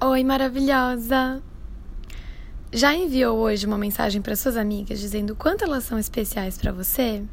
Oi, maravilhosa! Já enviou hoje uma mensagem para suas amigas dizendo quanto elas são especiais para você?